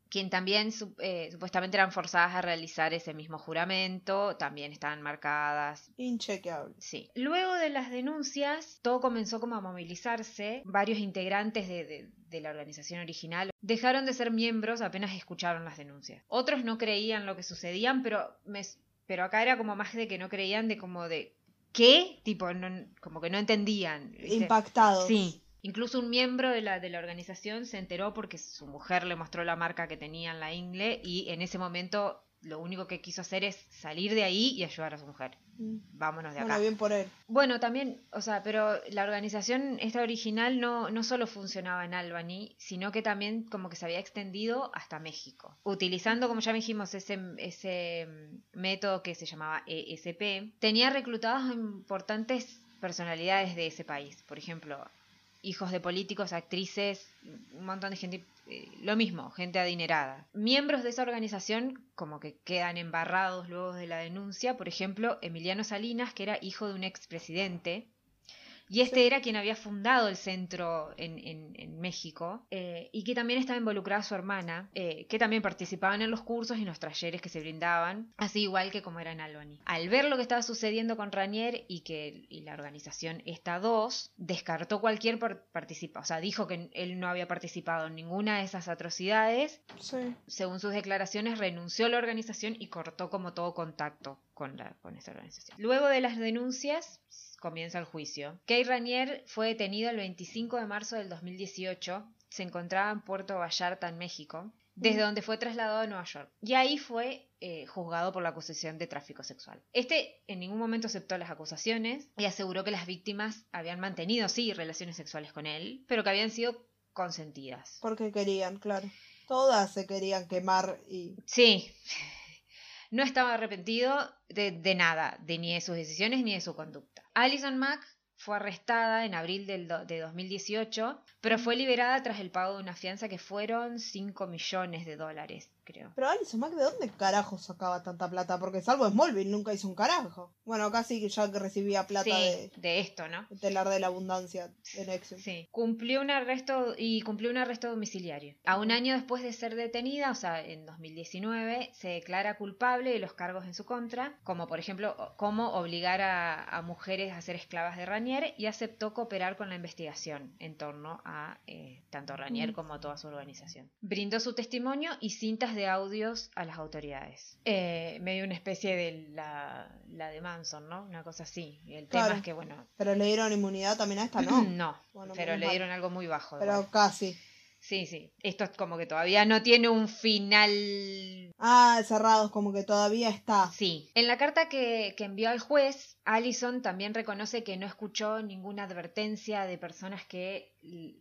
[SPEAKER 4] quien también eh, supuestamente eran forzadas a realizar ese mismo juramento, también estaban marcadas.
[SPEAKER 3] Inchequeable.
[SPEAKER 4] Sí. Luego de las denuncias, todo comenzó como a movilizarse. Varios integrantes de, de- de la organización original dejaron de ser miembros apenas escucharon las denuncias. Otros no creían lo que sucedían, pero, me- pero acá era como más de que no creían de como de... ¿Qué? Tipo, no- como que no entendían. ¿viste?
[SPEAKER 3] Impactados.
[SPEAKER 4] Sí. Incluso un miembro de la, de la organización se enteró porque su mujer le mostró la marca que tenía en la ingle y en ese momento lo único que quiso hacer es salir de ahí y ayudar a su mujer.
[SPEAKER 3] Mm.
[SPEAKER 4] Vámonos de acá.
[SPEAKER 3] Bueno, bien por él.
[SPEAKER 4] Bueno, también, o sea, pero la organización esta original no, no solo funcionaba en Albany, sino que también como que se había extendido hasta México. Utilizando, como ya dijimos, ese, ese método que se llamaba ESP, tenía reclutados importantes personalidades de ese país. Por ejemplo, hijos de políticos, actrices, un montón de gente, eh, lo mismo, gente adinerada. Miembros de esa organización como que quedan embarrados luego de la denuncia, por ejemplo, Emiliano Salinas, que era hijo de un expresidente, y este era quien había fundado el centro en, en- en México eh, y que también estaba involucrada su hermana, eh, que también participaban en los cursos y en los talleres que se brindaban, así igual que como era en Albany. Al ver lo que estaba sucediendo con Ranier y que y la organización esta 2 descartó cualquier par- participa, o sea, dijo que él no había participado en ninguna de esas atrocidades
[SPEAKER 3] Sí.
[SPEAKER 4] según sus declaraciones, renunció a la organización y cortó como todo contacto con, la, con esa organización. Luego de las denuncias, comienza el juicio. Kay Ranier fue detenido el 25 de marzo del 2018. Se encontraba en Puerto Vallarta, en México. desde donde fue trasladado a Nueva York. Y ahí fue eh, juzgado por la acusación de tráfico sexual. Este en ningún momento aceptó las acusaciones y aseguró que las víctimas habían mantenido, sí, relaciones sexuales con él, pero que habían sido consentidas.
[SPEAKER 3] Porque querían, claro. Todas se querían quemar y.
[SPEAKER 4] Sí. No estaba arrepentido de, nada, de ni de sus decisiones ni de su conducta. Alison Mack fue arrestada en abril del de 2018, pero fue liberada tras el pago de una fianza que fueron 5 millones de dólares, creo.
[SPEAKER 3] Pero Alison Mack, ¿de dónde carajo sacaba tanta plata? Porque salvo Smallville nunca hizo un carajo. Bueno, casi ya que recibía plata
[SPEAKER 4] Sí,
[SPEAKER 3] de,
[SPEAKER 4] de esto, ¿no?
[SPEAKER 3] de telar de la abundancia de Nexium.
[SPEAKER 4] Sí. Cumplió un arresto y cumplió un arresto domiciliario. A un año después de ser detenida, o sea, en 2019, se declara culpable de los cargos en su contra, como por ejemplo, cómo obligar a, a mujeres a ser esclavas de Ranier y aceptó cooperar con la investigación en torno a eh, tanto Ranier
[SPEAKER 3] Mm.
[SPEAKER 4] como toda su organización. Brindó su testimonio y cintas de audios a las autoridades. Eh, medio una especie de la, la de Manson, ¿no? Una cosa así. Y el tema es que, bueno,
[SPEAKER 3] Pero le dieron inmunidad también a esta, ¿no?
[SPEAKER 4] no,
[SPEAKER 3] Bueno,
[SPEAKER 4] pero le
[SPEAKER 3] mal.
[SPEAKER 4] dieron algo muy bajo. igual.
[SPEAKER 3] Pero casi.
[SPEAKER 4] Sí, sí. Esto es como que todavía no tiene un final.
[SPEAKER 3] Ah, cerrados, como que todavía está.
[SPEAKER 4] Sí. En la carta que, que envió al juez, Allison también reconoce que no escuchó ninguna advertencia de personas que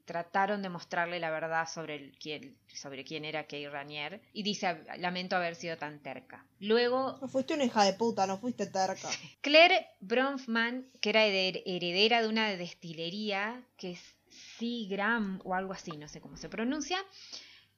[SPEAKER 4] trataron de mostrarle la verdad sobre, el, quién, sobre quién era Kay Ranier y dice, lamento haber sido tan terca. Luego,
[SPEAKER 3] No fuiste una hija de puta, no fuiste terca.
[SPEAKER 4] Claire Bronfman, que era hered- heredera de una destilería que es Seagram o algo así, no sé cómo se pronuncia,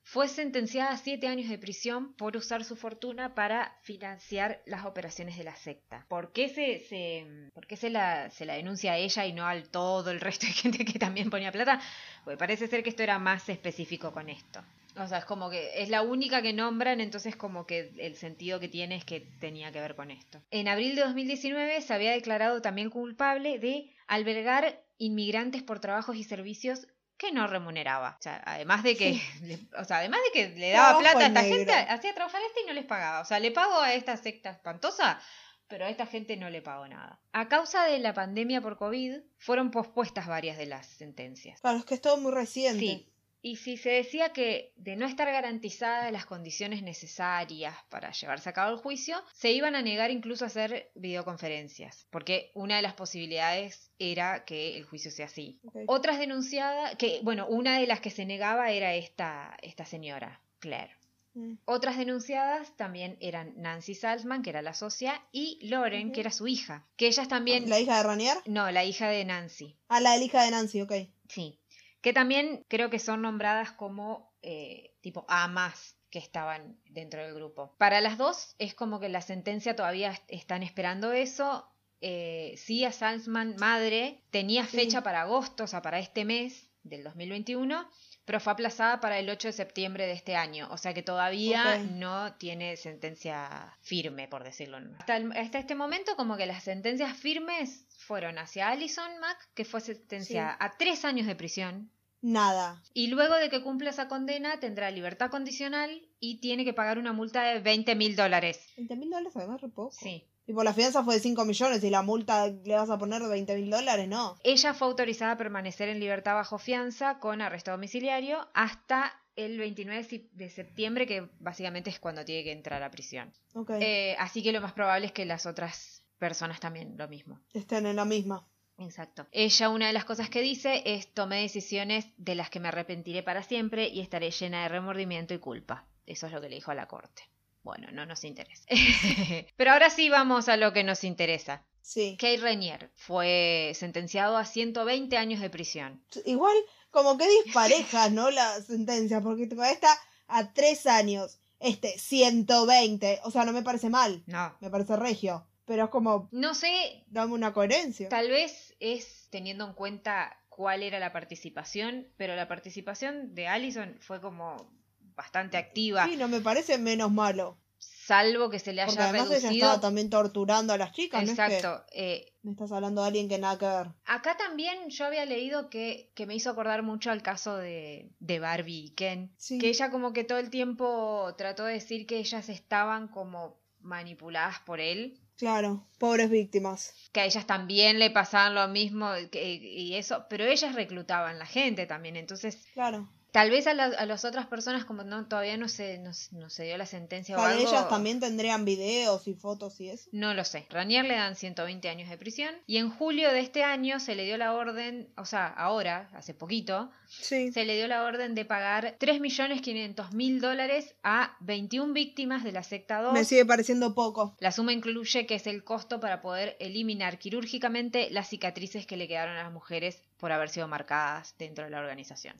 [SPEAKER 4] fue sentenciada a siete años de prisión por usar su fortuna para financiar las operaciones de la secta. ¿Por qué se, se, por qué se, la, se la denuncia a ella y no al todo el resto de gente que también ponía plata? Pues parece ser que esto era más específico con esto. O sea, es como que es la única que nombran, entonces como que el sentido que tiene es que tenía que ver con esto. En abril de 2019 se había declarado también culpable de albergar inmigrantes por trabajos y servicios que no remuneraba. O sea, además de que, le- o sea, además de que le daba
[SPEAKER 3] Trabajo
[SPEAKER 4] plata a esta
[SPEAKER 3] negro.
[SPEAKER 4] gente, hacía trabajar a este y no les pagaba. O sea, le pago a esta secta espantosa, pero a esta gente no le pago nada. A causa de la pandemia por COVID, fueron pospuestas varias de las sentencias.
[SPEAKER 3] Claro, es que es todo muy reciente.
[SPEAKER 4] Sí. Y si se decía que de no estar garantizadas las condiciones necesarias para llevarse a cabo el juicio, se iban a negar incluso a hacer videoconferencias, porque una de las posibilidades era que el juicio sea así. Otras denunciadas, que bueno, una de las que se negaba era esta, esta señora, Claire.
[SPEAKER 3] Mm.
[SPEAKER 4] Otras denunciadas también eran Nancy Salzman, que era la socia, y Lauren, que era su hija, que ellas también...
[SPEAKER 3] ¿La hija de Ranier?
[SPEAKER 4] No, la hija de Nancy.
[SPEAKER 3] Ah, la de la hija de Nancy, ok.
[SPEAKER 4] Sí, que también creo que son nombradas como eh, tipo amas que estaban dentro del grupo. Para las dos es como que la sentencia todavía est- están esperando eso. Eh, sí, a Salzman, madre, tenía
[SPEAKER 3] Sí.
[SPEAKER 4] fecha para agosto, o sea, para este mes del 2021, pero fue aplazada para el 8 de septiembre de este año, o sea que todavía no tiene sentencia firme, por decirlo. Hasta, el- hasta este momento, como que las sentencias firmes fueron hacia Alison Mack, que fue sentenciada
[SPEAKER 3] Sí.
[SPEAKER 4] a tres años de prisión,
[SPEAKER 3] Nada.
[SPEAKER 4] y luego de que cumpla esa condena tendrá libertad condicional y tiene que pagar una multa de 20 mil dólares.
[SPEAKER 3] 20 mil dólares además re poco.
[SPEAKER 4] Sí.
[SPEAKER 3] Tipo, la fianza fue de 5 millones y la multa le vas a poner de 20 mil dólares, no.
[SPEAKER 4] Ella fue autorizada a permanecer en libertad bajo fianza con arresto domiciliario hasta el 29 si- de septiembre, que básicamente es cuando tiene que entrar a prisión.
[SPEAKER 3] Ok.
[SPEAKER 4] Eh, así que lo más probable es que las otras personas también lo mismo.
[SPEAKER 3] Estén en la misma.
[SPEAKER 4] Exacto. Ella una de las cosas que dice es tomé decisiones de las que me arrepentiré para siempre y estaré llena de remordimiento y culpa. Eso es lo que le dijo a la corte. Bueno, no nos interesa. Pero ahora sí vamos a lo que nos interesa.
[SPEAKER 3] Sí.
[SPEAKER 4] Kay Renier fue sentenciado a 120 años de prisión.
[SPEAKER 3] Igual, como que disparejas, ¿no? La sentencia, porque esta a 3 años, este 120. O sea, no me parece mal.
[SPEAKER 4] No.
[SPEAKER 3] Me parece regio. Pero es como,
[SPEAKER 4] No sé,
[SPEAKER 3] dame una coherencia.
[SPEAKER 4] tal vez es teniendo en cuenta cuál era la participación, pero la participación de Allison fue como bastante activa,
[SPEAKER 3] Sí, no me parece menos malo.
[SPEAKER 4] salvo que se le
[SPEAKER 3] Porque
[SPEAKER 4] haya
[SPEAKER 3] además ella
[SPEAKER 4] reducido.
[SPEAKER 3] estaba también torturando a las chicas, ¿no? Es que
[SPEAKER 4] Exacto. eh,
[SPEAKER 3] me estás hablando de alguien que nada que ver.
[SPEAKER 4] acá también yo había leído que, que me hizo acordar mucho al caso de, de Barbie y Ken.
[SPEAKER 3] Sí.
[SPEAKER 4] Que ella como que todo el tiempo trató de decir que ellas estaban como manipuladas por él.
[SPEAKER 3] Claro, pobres víctimas.
[SPEAKER 4] Que a ellas también le pasaban lo mismo que- y eso, pero ellas reclutaban la gente también, entonces
[SPEAKER 3] Claro.
[SPEAKER 4] Tal vez a, la- a las otras personas, como no todavía no se, no, se- no se dio la sentencia o algo,
[SPEAKER 3] ellas también tendrían videos y fotos y eso.
[SPEAKER 4] No lo sé. Ranier le dan 120 años de prisión y en julio de este año se le dio la orden, o sea, ahora, hace poquito,
[SPEAKER 3] Sí.
[SPEAKER 4] se le dio la orden de pagar 3.500.000 dólares a 21 víctimas de la secta 2.
[SPEAKER 3] Me sigue pareciendo poco.
[SPEAKER 4] La suma incluye que es el costo para poder eliminar quirúrgicamente las cicatrices que le quedaron a las mujeres por haber sido marcadas dentro de la organización.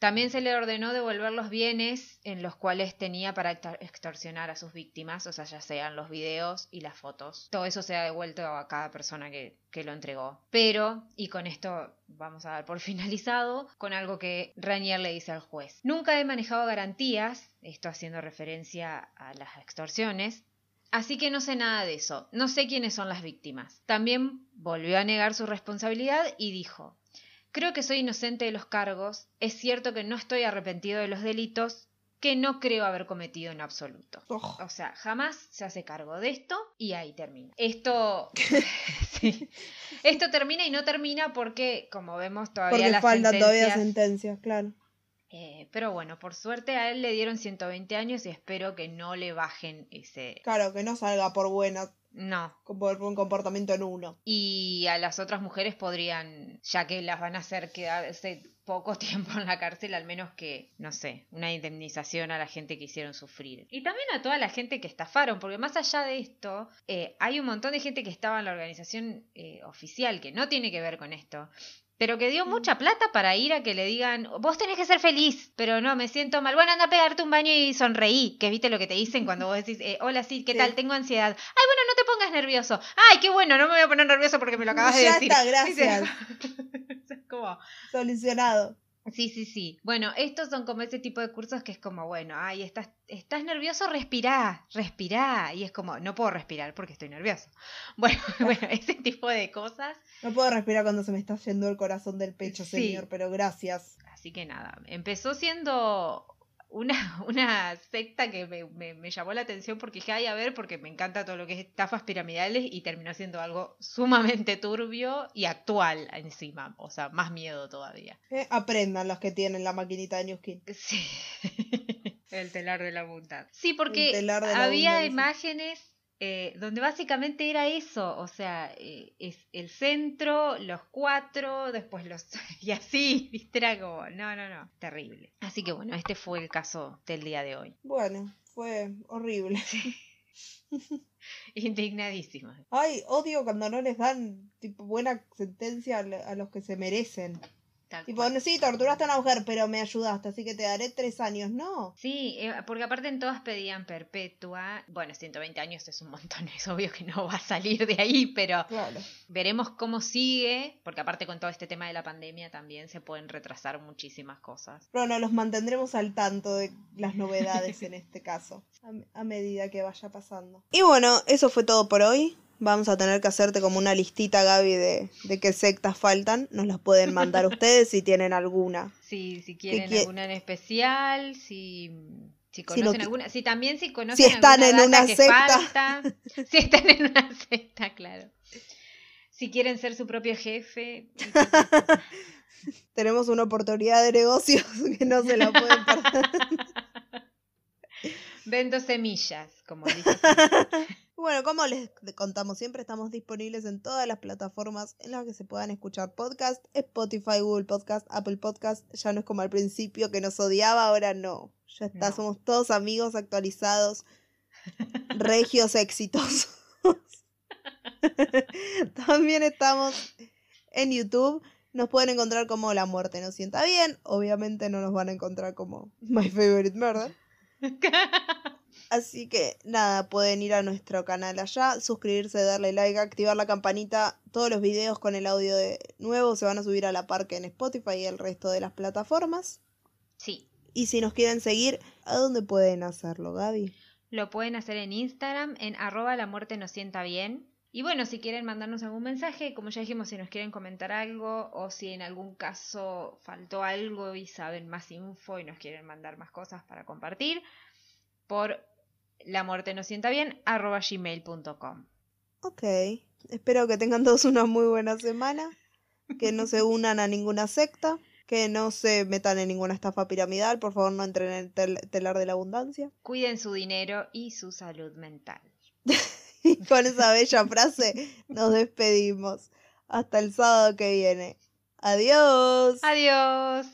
[SPEAKER 4] También se le ordenó devolver los bienes en los cuales tenía para extor- extorsionar a sus víctimas, o sea, ya sean los videos y las fotos. Todo eso se ha devuelto a cada persona que, que lo entregó. Pero, y con esto vamos a dar por finalizado, con algo que Ranier le dice al juez. Nunca he manejado garantías, esto haciendo referencia a las extorsiones, Así que no sé nada de eso, no sé quiénes son las víctimas. También volvió a negar su responsabilidad y dijo, Creo que soy inocente de los cargos, es cierto que no estoy arrepentido de los delitos que no creo haber cometido en absoluto.
[SPEAKER 3] Oj.
[SPEAKER 4] O sea, jamás se hace cargo de esto y ahí termina. Esto, sí. esto termina y no termina porque, como vemos, todavía
[SPEAKER 3] Porque
[SPEAKER 4] las
[SPEAKER 3] faltan todavía
[SPEAKER 4] sentencias-
[SPEAKER 3] sentencias, claro.
[SPEAKER 4] eh, pero bueno, por suerte a él le dieron 120 años y espero que no le bajen ese...
[SPEAKER 3] Claro, que no salga por buena,
[SPEAKER 4] No,
[SPEAKER 3] por buen comportamiento en uno.
[SPEAKER 4] y a las otras mujeres podrían, ya que las van a hacer quedarse poco tiempo en la cárcel, al menos que, no sé, una indemnización a la gente que hicieron sufrir. Y también a toda la gente que estafaron, porque más allá de esto, eh, hay un montón de gente que estaba en la organización eh, oficial, que no tiene que ver con esto. Pero que dio mucha plata para ir a que le digan, vos tenés que ser feliz, pero no, me siento mal. Bueno, anda a pegarte un baño y sonreí, que viste lo que te dicen cuando vos decís, eh, hola, sí, ¿qué
[SPEAKER 3] Sí.
[SPEAKER 4] tal? Tengo ansiedad. Ay, bueno, no te pongas nervioso. Ay, qué bueno, no me voy a poner nervioso porque me lo acabas de
[SPEAKER 3] Ya
[SPEAKER 4] decir.
[SPEAKER 3] está, gracias.
[SPEAKER 4] Como,
[SPEAKER 3] Solucionado.
[SPEAKER 4] Sí, sí, sí. Bueno, estos son como ese tipo de cursos que es como, bueno, ay, estás, estás nervioso, respirá, respirá. Y es como, no puedo respirar porque estoy nervioso. Bueno, bueno, ese tipo de cosas.
[SPEAKER 3] No puedo respirar cuando se me está yendo el corazón del pecho,
[SPEAKER 4] Sí.
[SPEAKER 3] señor, pero gracias.
[SPEAKER 4] Así que nada, empezó siendo una, una secta que me, me- me llamó la atención porque dije, ay, a ver, porque me encanta todo lo que es estafas piramidales y terminó siendo algo sumamente turbio y actual encima, o sea, más miedo todavía.
[SPEAKER 3] Eh, Aprendan los que tienen la maquinita de New Skin.
[SPEAKER 4] Sí. El telar de la bondad. Sí, porque había imágenes eh, donde básicamente era eso, o sea, eh, es el centro, los cuatro, después los... y así, viste, era como, no, no, no, terrible. Así que bueno, este fue el caso del día de hoy.
[SPEAKER 3] Bueno, fue horrible.
[SPEAKER 4] Indignadísima.
[SPEAKER 3] Ay, odio cuando no les dan tipo buena sentencia a los que se merecen.
[SPEAKER 4] Tal
[SPEAKER 3] Tipo,
[SPEAKER 4] cual.
[SPEAKER 3] sí, torturaste a una mujer, pero me ayudaste, así que te daré tres años. No.
[SPEAKER 4] Sí, eh, porque aparte en todas pedían perpetua. Bueno, 120 años es un montón, es obvio que no va a salir de ahí, pero
[SPEAKER 3] Claro.
[SPEAKER 4] Veremos cómo sigue, porque aparte con todo este tema de la pandemia también se pueden retrasar muchísimas cosas.
[SPEAKER 3] Bueno, los mantendremos al tanto de las novedades en este caso, a, a medida que vaya pasando. Y bueno, eso fue todo por hoy. Vamos a tener que hacerte como una listita, Gaby, de, de qué sectas faltan. Nos las pueden mandar ustedes si tienen alguna.
[SPEAKER 4] Sí, si quieren
[SPEAKER 3] quie-
[SPEAKER 4] alguna en especial, si, si
[SPEAKER 3] Si
[SPEAKER 4] conocen
[SPEAKER 3] no
[SPEAKER 4] alguna, si también si conocen
[SPEAKER 3] Si están
[SPEAKER 4] alguna
[SPEAKER 3] en una
[SPEAKER 4] que
[SPEAKER 3] secta.
[SPEAKER 4] falta, si están en una secta, claro. Si quieren ser su propio jefe,
[SPEAKER 3] Tenemos una oportunidad de negocios que no se la pueden perder.
[SPEAKER 4] vendo semillas, como dice.
[SPEAKER 3] Bueno, como les contamos siempre, estamos disponibles en todas las plataformas en las que se puedan escuchar podcast, Spotify, Google Podcast, Apple Podcast. Ya no es como al principio que nos odiaba, ahora no. Ya está,
[SPEAKER 4] No.
[SPEAKER 3] somos todos amigos actualizados, regios exitosos. También estamos en YouTube. Nos pueden encontrar como La Muerte no sienta bien. Obviamente no nos van a encontrar como My Favorite Murder. Así que nada, pueden ir a nuestro canal allá, suscribirse, darle like, activar la campanita. Todos los videos con el audio de nuevo se van a subir a la par que en Spotify y el resto de las plataformas.
[SPEAKER 4] Sí,
[SPEAKER 3] Y si nos quieren seguir, ¿a dónde pueden hacerlo, Gaby?
[SPEAKER 4] Lo pueden hacer en Instagram, en arroba la muerte nos sienta bien. Y bueno, si quieren mandarnos algún mensaje, como ya dijimos, si nos quieren comentar algo o si en algún caso faltó algo y saben más info y nos quieren mandar más cosas para compartir, por la muerte nos sienta bien, arroba gmail.com.
[SPEAKER 3] Ok, espero que tengan todos una muy buena semana, que no se unan a ninguna secta, que no se metan en ninguna estafa piramidal, por favor no entren en el tel- telar de la abundancia.
[SPEAKER 4] Cuiden su dinero y su salud mental.
[SPEAKER 3] Y con esa bella frase nos despedimos. Hasta el sábado que viene. Adiós.
[SPEAKER 4] Adiós.